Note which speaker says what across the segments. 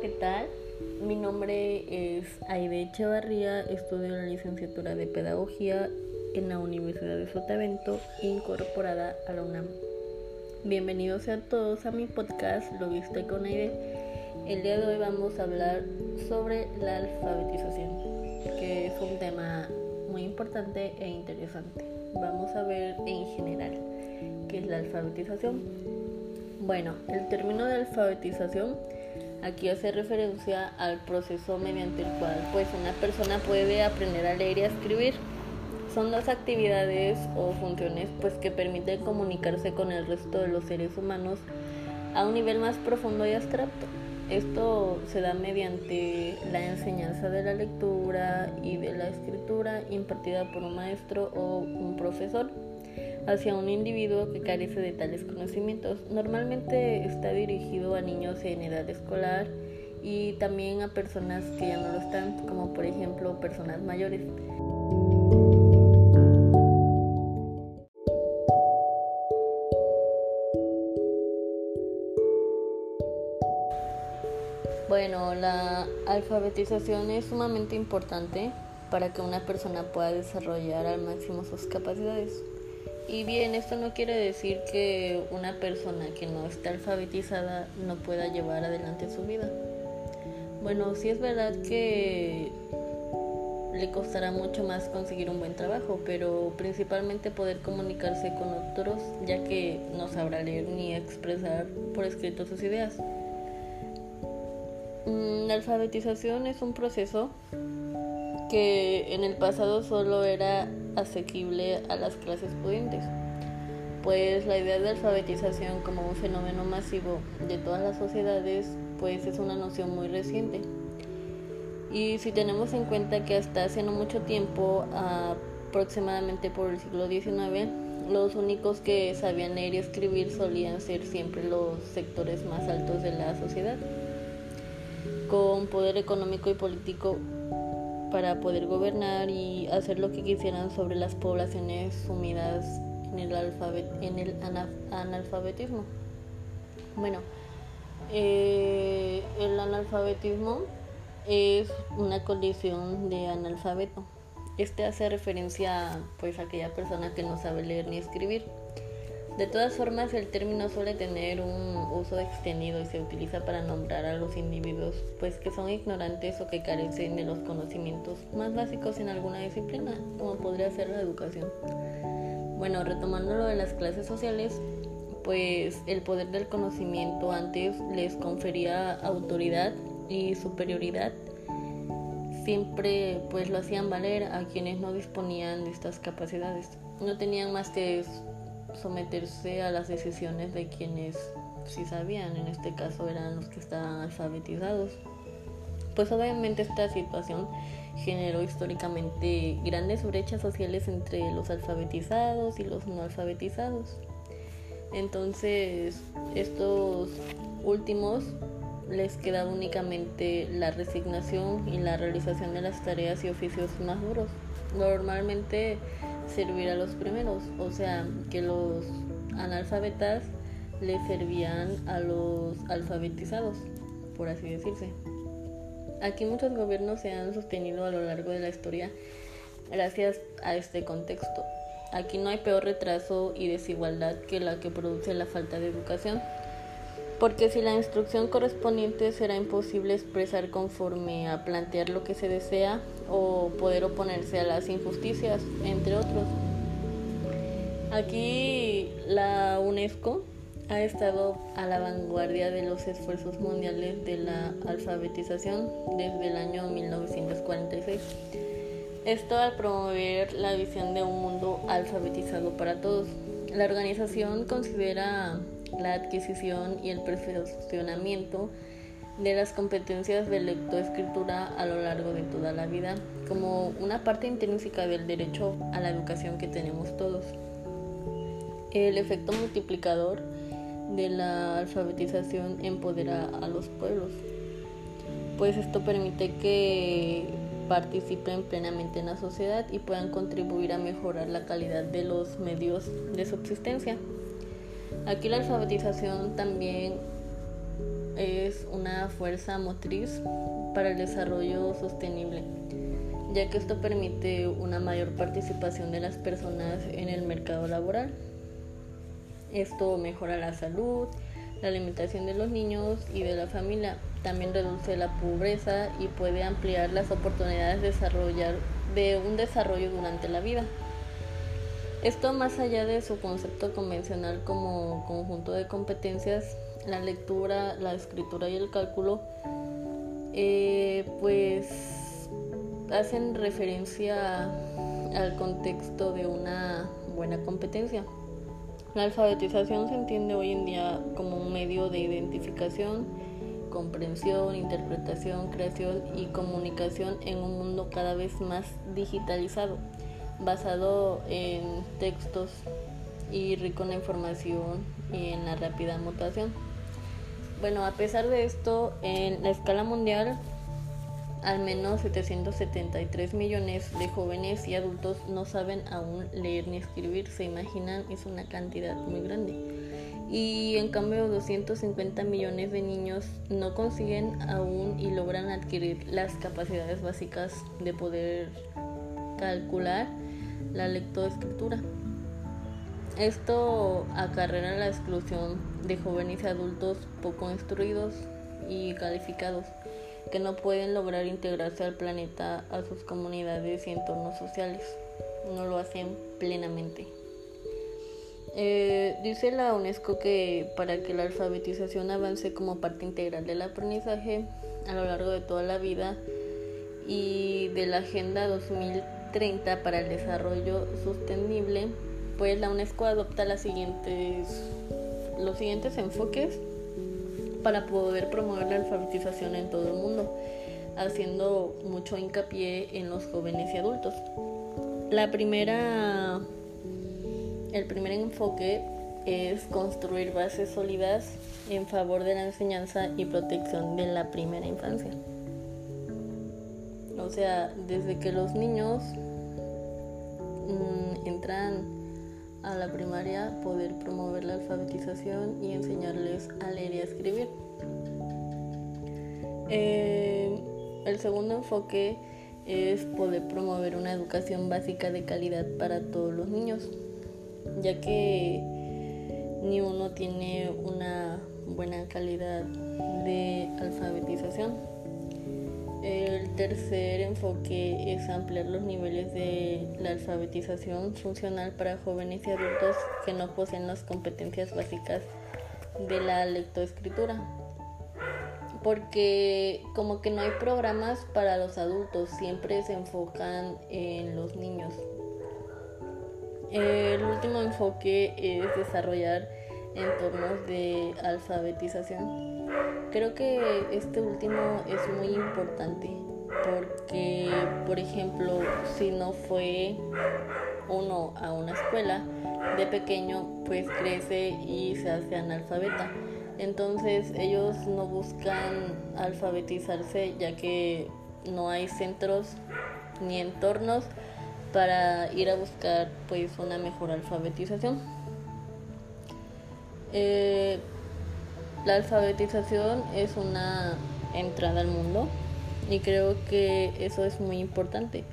Speaker 1: ¿qué tal? Mi nombre es Aide Echevarría, estudio la licenciatura de Pedagogía en la Universidad de Sotavento, incorporada a la UNAM. Bienvenidos a todos a mi podcast Lo viste con Aide. El día de hoy vamos a hablar sobre la alfabetización, que es un tema muy importante e interesante. Vamos a ver en general qué es la alfabetización. Bueno, el término de alfabetización Aquí hace referencia al proceso mediante el cual pues una persona puede aprender a leer y a escribir. Son dos actividades o funciones pues que permiten comunicarse con el resto de los seres humanos a un nivel más profundo y abstracto. Esto se da mediante la enseñanza de la lectura y de la escritura impartida por un maestro o un profesor hacia un individuo que carece de tales conocimientos. Normalmente está dirigido a niños en edad escolar y también a personas que ya no lo están, como por ejemplo personas mayores. Bueno, la alfabetización es sumamente importante para que una persona pueda desarrollar al máximo sus capacidades. Y bien, esto no quiere decir que una persona que no está alfabetizada no pueda llevar adelante su vida. Bueno, sí es verdad que le costará mucho más conseguir un buen trabajo, pero principalmente poder comunicarse con otros, ya que no sabrá leer ni expresar por escrito sus ideas. Mm, la alfabetización es un proceso que en el pasado solo era asequible a las clases pudientes, pues la idea de alfabetización como un fenómeno masivo de todas las sociedades pues es una noción muy reciente. Y si tenemos en cuenta que hasta hace no mucho tiempo, aproximadamente por el siglo XIX, los únicos que sabían leer y escribir solían ser siempre los sectores más altos de la sociedad, con poder económico y político para poder gobernar y hacer lo que quisieran sobre las poblaciones sumidas en el, alfabet en el analfabetismo. Bueno, eh, el analfabetismo es una condición de analfabeto. Este hace referencia pues a aquella persona que no sabe leer ni escribir. De todas formas, el término suele tener un uso extendido y se utiliza para nombrar a los individuos pues que son ignorantes o que carecen de los conocimientos más básicos en alguna disciplina, como podría ser la educación. Bueno, retomando lo de las clases sociales, pues el poder del conocimiento antes les confería autoridad y superioridad. Siempre pues lo hacían valer a quienes no disponían de estas capacidades. No tenían más que someterse a las decisiones de quienes sí sabían, en este caso eran los que estaban alfabetizados. Pues obviamente esta situación generó históricamente grandes brechas sociales entre los alfabetizados y los no alfabetizados. Entonces, estos últimos les quedaba únicamente la resignación y la realización de las tareas y oficios más duros. Normalmente servir a los primeros, o sea, que los analfabetas le servían a los alfabetizados, por así decirse. Aquí muchos gobiernos se han sostenido a lo largo de la historia gracias a este contexto. Aquí no hay peor retraso y desigualdad que la que produce la falta de educación, porque si la instrucción correspondiente será imposible expresar conforme a plantear lo que se desea o poder oponerse a las injusticias, entre otros. Aquí la UNESCO ha estado a la vanguardia de los esfuerzos mundiales de la alfabetización desde el año 1946. Esto al promover la visión de un mundo alfabetizado para todos. La organización considera la adquisición y el perfeccionamiento de las competencias de lectoescritura a lo largo de toda la vida como una parte intrínseca del derecho a la educación que tenemos todos. El efecto multiplicador de la alfabetización empodera a los pueblos, pues esto permite que participen plenamente en la sociedad y puedan contribuir a mejorar la calidad de los medios de subsistencia. Aquí la alfabetización también es una fuerza motriz para el desarrollo sostenible, ya que esto permite una mayor participación de las personas en el mercado laboral. Esto mejora la salud, la alimentación de los niños y de la familia. También reduce la pobreza y puede ampliar las oportunidades de desarrollar de un desarrollo durante la vida. Esto más allá de su concepto convencional como conjunto de competencias, la lectura, la escritura y el cálculo, eh, pues hacen referencia al contexto de una buena competencia. La alfabetización se entiende hoy en día como un medio de identificación, comprensión, interpretación, creación y comunicación en un mundo cada vez más digitalizado, basado en textos y rico en información y en la rápida mutación. Bueno, a pesar de esto, en la escala mundial, al menos 773 millones de jóvenes y adultos no saben aún leer ni escribir. Se imaginan, es una cantidad muy grande y en cambio 250 millones de niños no consiguen aún y logran adquirir las capacidades básicas de poder calcular la lectoescritura. Esto acarrea la exclusión de jóvenes y adultos poco instruidos y calificados que no pueden lograr integrarse al planeta, a sus comunidades y entornos sociales. No lo hacen plenamente. Eh, dice la UNESCO que para que la alfabetización avance como parte integral del aprendizaje a lo largo de toda la vida y de la Agenda 2030 para el Desarrollo Sostenible, pues la UNESCO adopta las siguientes, los siguientes enfoques para poder promover la alfabetización en todo el mundo, haciendo mucho hincapié en los jóvenes y adultos. La primera el primer enfoque es construir bases sólidas en favor de la enseñanza y protección de la primera infancia. O sea, desde que los niños mm, entran a la primaria, poder promover la alfabetización y enseñarles a leer y a escribir. Eh, el segundo enfoque es poder promover una educación básica de calidad para todos los niños ya que ni uno tiene una buena calidad de alfabetización. El tercer enfoque es ampliar los niveles de la alfabetización funcional para jóvenes y adultos que no poseen las competencias básicas de la lectoescritura. Porque como que no hay programas para los adultos, siempre se enfocan en los niños. El último enfoque es desarrollar entornos de alfabetización. Creo que este último es muy importante porque, por ejemplo, si no fue uno a una escuela de pequeño, pues crece y se hace analfabeta. Entonces ellos no buscan alfabetizarse ya que no hay centros ni entornos para ir a buscar pues una mejor alfabetización. Eh, la alfabetización es una entrada al mundo y creo que eso es muy importante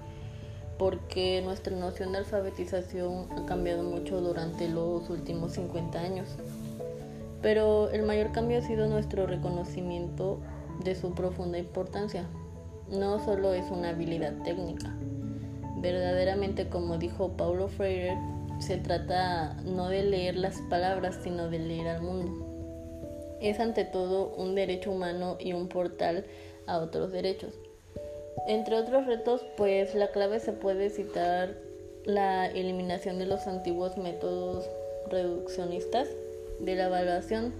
Speaker 1: porque nuestra noción de alfabetización ha cambiado mucho durante los últimos 50 años. Pero el mayor cambio ha sido nuestro reconocimiento de su profunda importancia. No solo es una habilidad técnica, Verdaderamente, como dijo Paulo Freire, se trata no de leer las palabras, sino de leer al mundo. Es ante todo un derecho humano y un portal a otros derechos. Entre otros retos, pues la clave se puede citar la eliminación de los antiguos métodos reduccionistas de la evaluación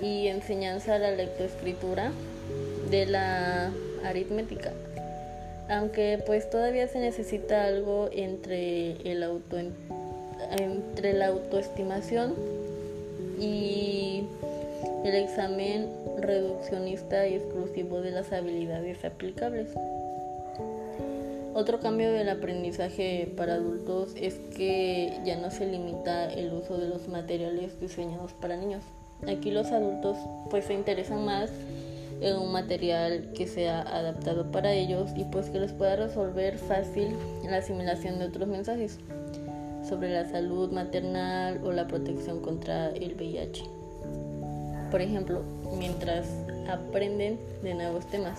Speaker 1: y enseñanza a la lectoescritura de la aritmética aunque pues todavía se necesita algo entre el auto entre la autoestimación y el examen reduccionista y exclusivo de las habilidades aplicables. Otro cambio del aprendizaje para adultos es que ya no se limita el uso de los materiales diseñados para niños, Aquí los adultos pues se interesan más en un material que sea adaptado para ellos y pues que les pueda resolver fácil la asimilación de otros mensajes sobre la salud maternal o la protección contra el VIH. Por ejemplo, mientras aprenden de nuevos temas.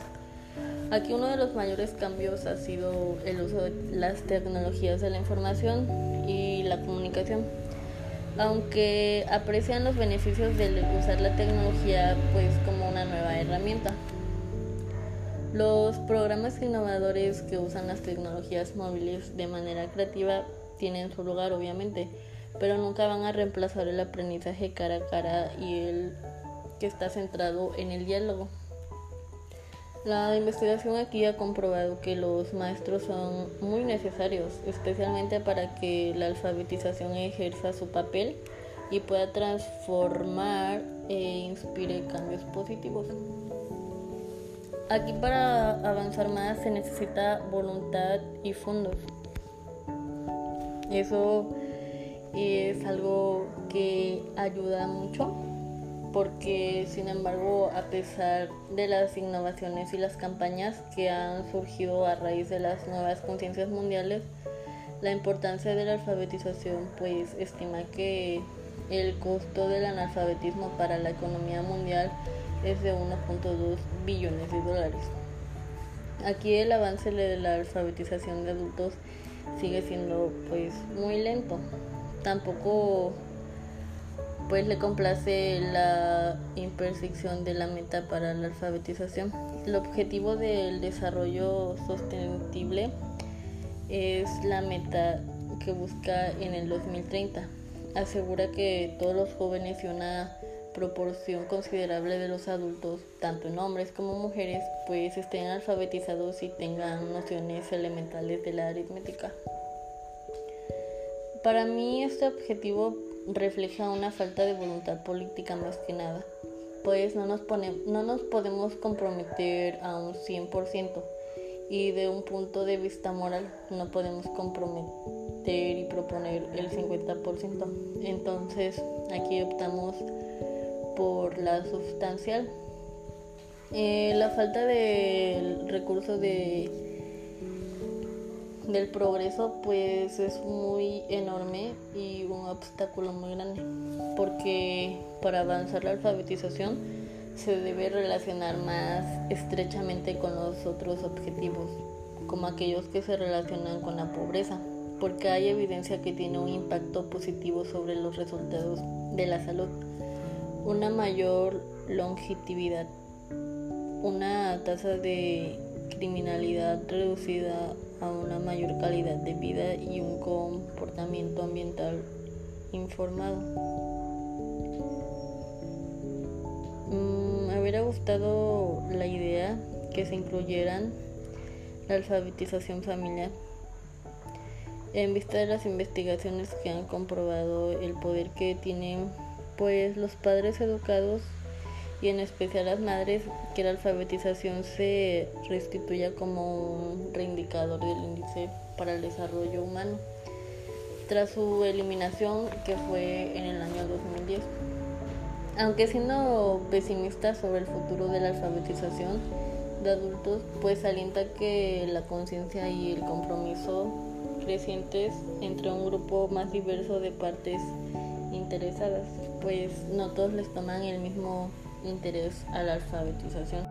Speaker 1: Aquí uno de los mayores cambios ha sido el uso de las tecnologías de la información y la comunicación. Aunque aprecian los beneficios de usar la tecnología pues como una nueva herramienta. Los programas innovadores que usan las tecnologías móviles de manera creativa tienen su lugar obviamente, pero nunca van a reemplazar el aprendizaje cara a cara y el que está centrado en el diálogo. La investigación aquí ha comprobado que los maestros son muy necesarios, especialmente para que la alfabetización ejerza su papel y pueda transformar e inspire cambios positivos. Aquí para avanzar más se necesita voluntad y fondos. Eso es algo que ayuda mucho porque sin embargo a pesar de las innovaciones y las campañas que han surgido a raíz de las nuevas conciencias mundiales, la importancia de la alfabetización pues estima que el costo del analfabetismo para la economía mundial es de 1.2 billones de dólares. Aquí el avance de la alfabetización de adultos sigue siendo pues muy lento. Tampoco pues le complace la imperfección de la meta para la alfabetización. El objetivo del desarrollo sostenible es la meta que busca en el 2030. Asegura que todos los jóvenes y una proporción considerable de los adultos, tanto en hombres como mujeres, pues estén alfabetizados y tengan nociones elementales de la aritmética. Para mí este objetivo refleja una falta de voluntad política más que nada, pues no nos, no nos podemos comprometer a un 100% y de un punto de vista moral no podemos comprometer y proponer el 50%. Entonces aquí optamos por la sustancial. Eh, la falta de recurso de del progreso pues es muy enorme y un obstáculo muy grande porque para avanzar la alfabetización se debe relacionar más estrechamente con los otros objetivos como aquellos que se relacionan con la pobreza porque hay evidencia que tiene un impacto positivo sobre los resultados de la salud. Una mayor longevidad una tasa de criminalidad reducida a una mayor calidad de vida y un comportamiento ambiental informado. Mm, me hubiera gustado la idea que se incluyeran la alfabetización familiar. En vista de las investigaciones que han comprobado el poder que tienen pues los padres educados y en especial las madres que la alfabetización se restituya como un reindicador del índice para el desarrollo humano tras su eliminación que fue en el año 2010. Aunque siendo pesimista sobre el futuro de la alfabetización de adultos, pues alienta que la conciencia y el compromiso crecientes entre un grupo más diverso de partes interesadas, pues no todos les toman el mismo interés a la alfabetización.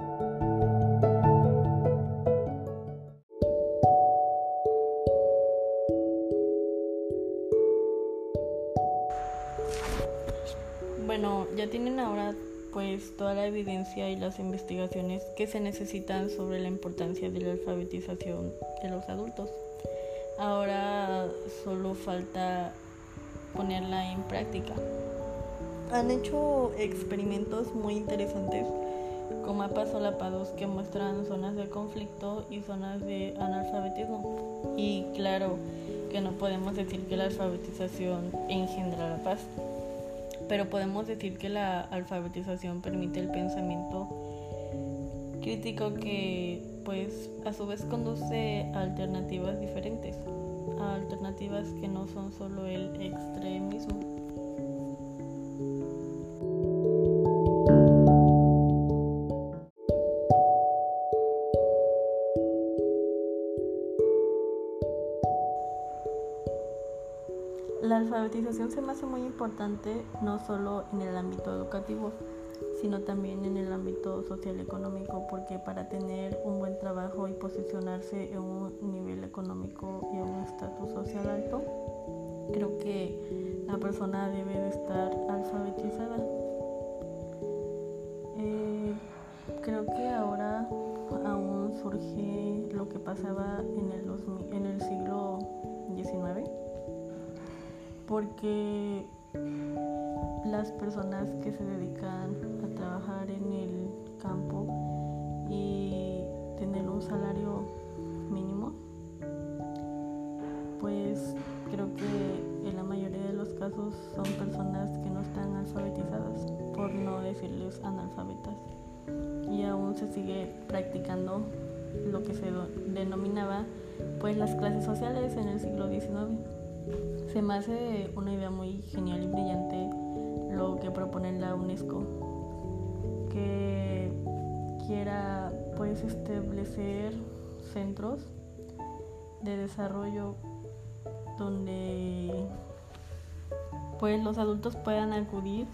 Speaker 1: Bueno, ya tienen ahora pues toda la evidencia y las investigaciones que se necesitan sobre la importancia de la alfabetización de los adultos. Ahora solo falta ponerla en práctica han hecho experimentos muy interesantes con mapas solapados que muestran zonas de conflicto y zonas de analfabetismo. Y claro que no podemos decir que la alfabetización engendra la paz, pero podemos decir que la alfabetización permite el pensamiento crítico que pues a su vez conduce a alternativas diferentes, a alternativas que no son solo el extremismo. La alfabetización se me hace muy importante no solo en el ámbito educativo, sino también en el ámbito social económico, porque para tener un buen trabajo y posicionarse en un nivel económico y en un estatus social alto, creo que la persona debe de estar alfabetizada. Porque las personas que se dedican a trabajar en el campo y tener un salario mínimo, pues creo que en la mayoría de los casos son personas que no están alfabetizadas, por no decirles analfabetas. Y aún se sigue practicando lo que se denominaba pues las clases sociales en el siglo XIX. Se me hace una idea muy genial y brillante lo que propone la UNESCO, que quiera pues establecer centros de desarrollo donde pues los adultos puedan acudir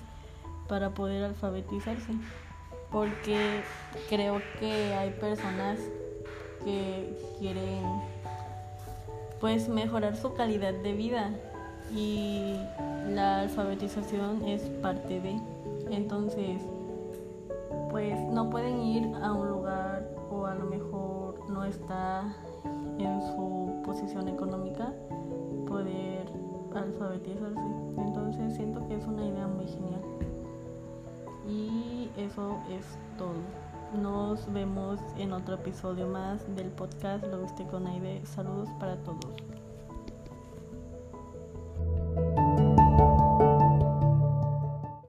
Speaker 1: para poder alfabetizarse. Porque creo que hay personas que quieren pues mejorar su calidad de vida y la alfabetización es parte de entonces pues no pueden ir a un lugar o a lo mejor no está en su posición económica poder alfabetizarse. Entonces siento que es una idea muy genial. Y eso es todo. Nos vemos en otro episodio más del podcast Lo viste con Aide. Saludos para todos.